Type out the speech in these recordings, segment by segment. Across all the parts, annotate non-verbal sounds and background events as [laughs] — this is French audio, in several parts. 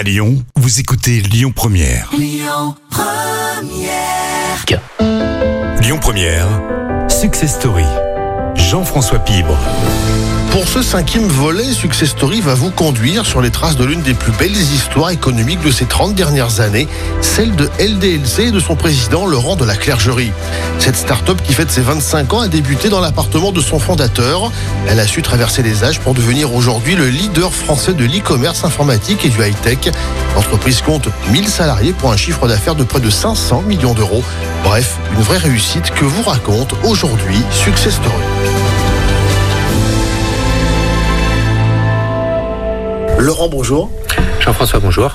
À Lyon, vous écoutez Lyon Première. Lyon Première, Success Story. Jean-François Pibre. Pour ce cinquième volet, Success Story va vous conduire sur les traces de l'une des plus belles histoires économiques de ces 30 dernières années, celle de LDLC et de son président Laurent de la Clergerie. Cette start-up qui fête ses 25 ans a débuté dans l'appartement de son fondateur. Elle a su traverser les âges pour devenir aujourd'hui le leader français de l'e-commerce informatique et du high-tech. L'entreprise compte 1000 salariés pour un chiffre d'affaires de près de 500 millions d'euros. Bref, une vraie réussite que vous raconte aujourd'hui Success Story. Laurent, bonjour. Jean-François, bonjour.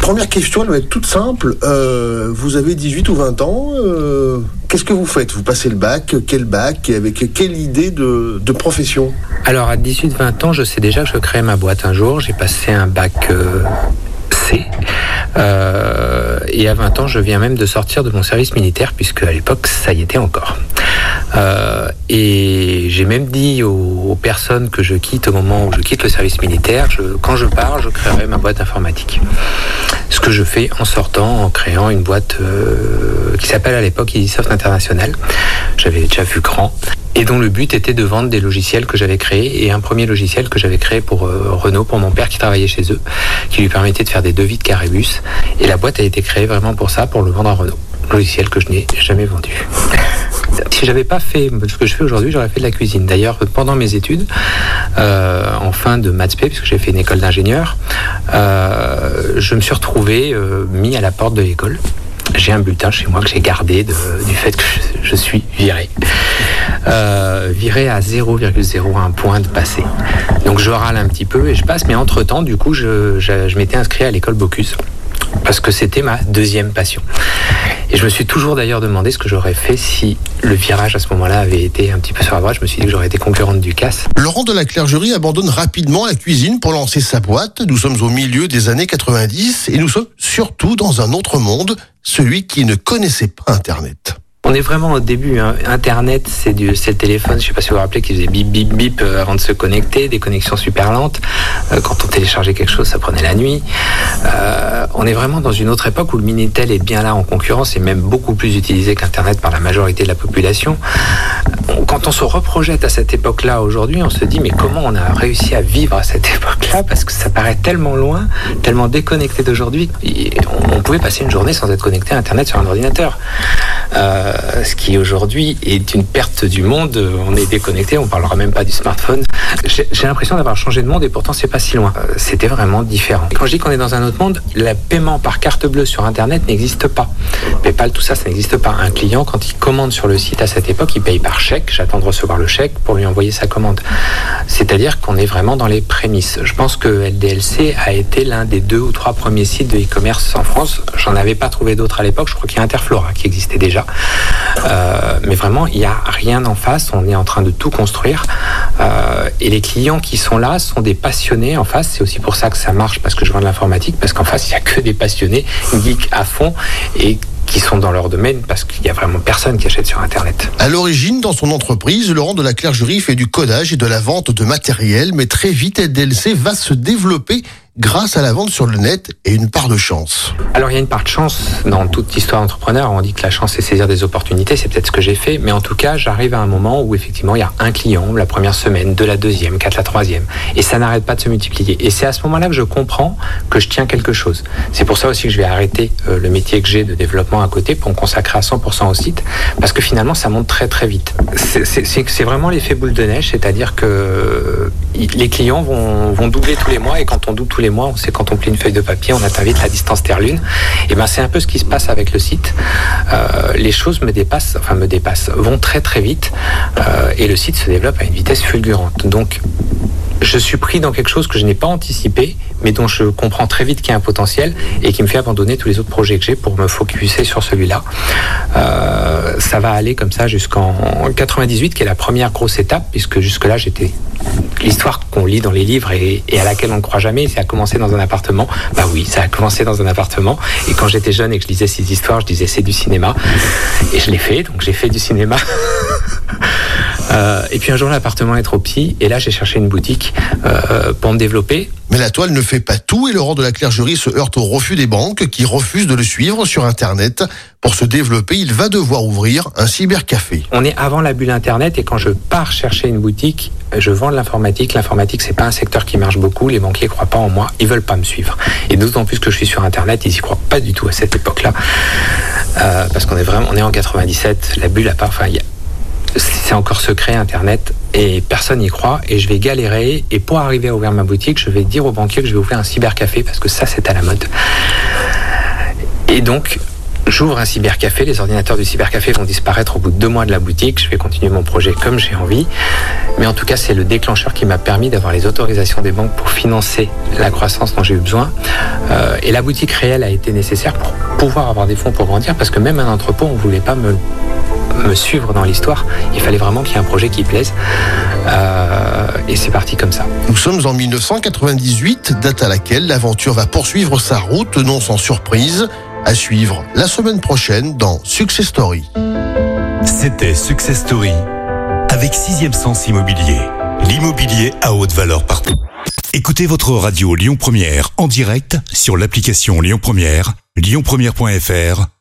Première question, elle va être toute simple. Euh, vous avez 18 ou 20 ans. euh, Qu'est-ce que vous faites? Vous passez le bac Quel bac Et avec quelle idée de, de profession? Alors, à 18-20 ans, je sais déjà que je crée ma boîte un jour. J'ai passé un bac euh, C. Euh, et à 20 ans, je viens même de sortir de mon service militaire, puisque à l'époque, ça y était encore. Euh, et j'ai même dit aux, personnes que je quitte au moment où je quitte le service militaire, je- quand je pars, je créerai ma boîte informatique. Ce que je fais en sortant, en créant une boîte euh, qui s'appelle à l'époque Easysoft International. J'avais déjà vu grand. Et dont le but était de vendre des logiciels que j'avais créés et un premier logiciel que j'avais créé pour euh, Renault, pour mon père qui travaillait chez eux, qui lui permettait de faire des devis de caribus. Et la boîte a été créée vraiment pour ça, pour le vendre à Renault. Logiciel que je n'ai jamais vendu. Si j'avais pas fait ce que je fais aujourd'hui, j'aurais fait de la cuisine. D'ailleurs, pendant mes études, euh, en fin de maths P, puisque j'ai fait une école d'ingénieur, euh, je me suis retrouvé euh, mis à la porte de l'école. J'ai un bulletin chez moi que j'ai gardé du fait que je, suis viré. Viré à 0,01 point de passé. Donc je râle un petit peu et je passe, mais entre-temps, du coup, je, je- je m'étais inscrit à l'école Bocuse parce que c'était ma deuxième passion. Et je me suis toujours d'ailleurs demandé ce que j'aurais fait si le virage à ce moment-là avait été un petit peu sur la droite. Je me suis dit que j'aurais été concurrente du CAS. Laurent de la Clergerie abandonne rapidement la cuisine pour lancer sa boîte. Nous sommes au milieu des années 90 et nous sommes surtout dans un autre monde, celui qui ne connaissait pas Internet. On est vraiment au début. hein. Internet, c'est du, c'est le téléphone. Je sais pas si vous vous rappelez qu'il faisait bip bip bip euh, avant de se connecter, des connexions super lentes. Euh, quand on téléchargeait quelque chose, ça prenait la nuit. Euh, on est vraiment dans une autre époque où le minitel est bien là en concurrence et même beaucoup plus utilisé qu'Internet par la majorité de la population. Quand on se reprojette à cette époque-là aujourd'hui, on se dit mais comment on a réussi à vivre à cette époque-là? Parce que ça paraît tellement loin, tellement déconnecté d'aujourd'hui. Et On pouvait passer une journée sans être connecté à Internet sur un ordinateur. Euh, ce qui aujourd'hui est une perte du monde. On est déconnecté, on parlera même pas du smartphone. J'ai l'impression d'avoir changé de monde et pourtant c'est pas si loin. Euh, C'était vraiment différent. Quand je dis qu'on est dans un autre monde, le paiement par carte bleue sur Internet n'existe pas. PayPal, tout ça, ça n'existe pas. Un client, quand il commande sur le site à cette époque, il paye par chèque. J'attends de recevoir le chèque pour lui envoyer sa commande. C'est-à-dire qu'on est vraiment dans les prémices. Je pense que LDLC a été l'un des deux ou trois premiers sites de e-commerce en France. J'en avais pas trouvé d'autres à l'époque. Je crois qu'il y a Interflora qui existait déjà. Euh, mais vraiment, il n'y a rien en face. On est en train de tout construire. Euh, et les clients qui sont là sont des passionnés en face. C'est aussi pour ça que ça marche parce que je vends de l'informatique. Parce qu'en face, il n'y a que des passionnés, geeks à fond et qui sont dans leur domaine parce qu'il n'y a vraiment personne qui achète sur Internet. À l'origine, dans son entreprise, Laurent de la Clergerie fait du codage et de la vente de matériel, mais très vite, LDLC va se développer grâce à la vente sur le net et une part de chance. Alors il y a une part de chance dans toute histoire d'entrepreneur. On dit que la chance c'est saisir des opportunités, c'est peut-être ce que j'ai fait, mais en tout cas j'arrive à un moment où effectivement il y a un client la première semaine, de la deuxième, quatre la troisième, et ça n'arrête pas de se multiplier. Et c'est à ce moment-là que je comprends que je tiens quelque chose. C'est pour ça aussi que je vais arrêter euh, le métier que j'ai de développement à côté pour me consacrer à 100% au site, parce que finalement ça monte très très vite. C'est- vraiment l'effet boule de neige, c'est-à-dire que les clients vont, doubler tous les mois, et quand on double tous les mois, on sait quand on plie une feuille de papier, on atteint vite la distance Terre-Lune. Et ben c'est un peu ce qui se passe avec le site. Euh, les choses me dépassent, enfin me dépassent, vont très très vite, euh, et le site se développe à une vitesse fulgurante. Donc je suis pris dans quelque chose que je n'ai pas anticipé, mais dont je comprends très vite qu'il y a un potentiel et qui me fait abandonner tous les autres projets que j'ai pour me focuser sur celui-là. Euh, ça va aller comme ça jusqu'en 98, qui est la première grosse étape, puisque jusque-là j'étais l'histoire qu'on lit dans les livres et, et à laquelle on ne croit jamais, ça a commencé dans un appartement. Bah oui, ça a commencé dans un appartement. Et quand j'étais jeune et que je lisais ces histoires, je disais c'est du cinéma. Et je l'ai fait, donc j'ai fait du cinéma. [laughs] Euh, et puis un jour, l'appartement est trop petit, et là, j'ai cherché une boutique euh, pour me développer. Mais la toile ne fait pas tout et Laurent de la Clergerie se heurte au refus des banques qui refusent de le suivre sur Internet. Pour se développer, il va devoir ouvrir un cybercafé. On est avant la bulle Internet et quand je pars chercher une boutique, je vends de l'informatique. L'informatique, c'est pas un secteur qui marche beaucoup. Les banquiers croient pas en moi. Ils veulent pas me suivre. Et d'autant plus que je suis sur Internet, ils y croient pas du tout à cette époque-là. Euh, parce qu'on est vraiment, on est en 97. La bulle, à part, enfin, c'est encore secret Internet et personne n'y croit et je vais galérer et pour arriver à ouvrir ma boutique je vais dire aux banquiers que je vais ouvrir un cybercafé parce que ça c'est à la mode. Et donc j'ouvre un cybercafé les ordinateurs du cybercafé vont disparaître au bout de deux mois de la boutique je vais continuer mon projet comme j'ai envie. Mais en tout cas c'est le déclencheur qui m'a permis d'avoir les autorisations des banques pour financer la croissance dont j'ai eu besoin. Euh, et la boutique réelle a été nécessaire pour pouvoir avoir des fonds pour grandir parce que même un entrepôt on voulait pas me me suivre dans l'histoire. Il fallait vraiment qu'il y ait un projet qui plaise. Euh, et c'est parti comme ça. Nous sommes en 1998, date à laquelle l'aventure va poursuivre sa route, non sans surprise. À suivre la semaine prochaine dans Success Story. C'était Success Story avec Sixième Sens Immobilier. L'immobilier à haute valeur partout. Écoutez votre radio Lyon Première en direct sur l'application Lyon Première, lyonpremière.fr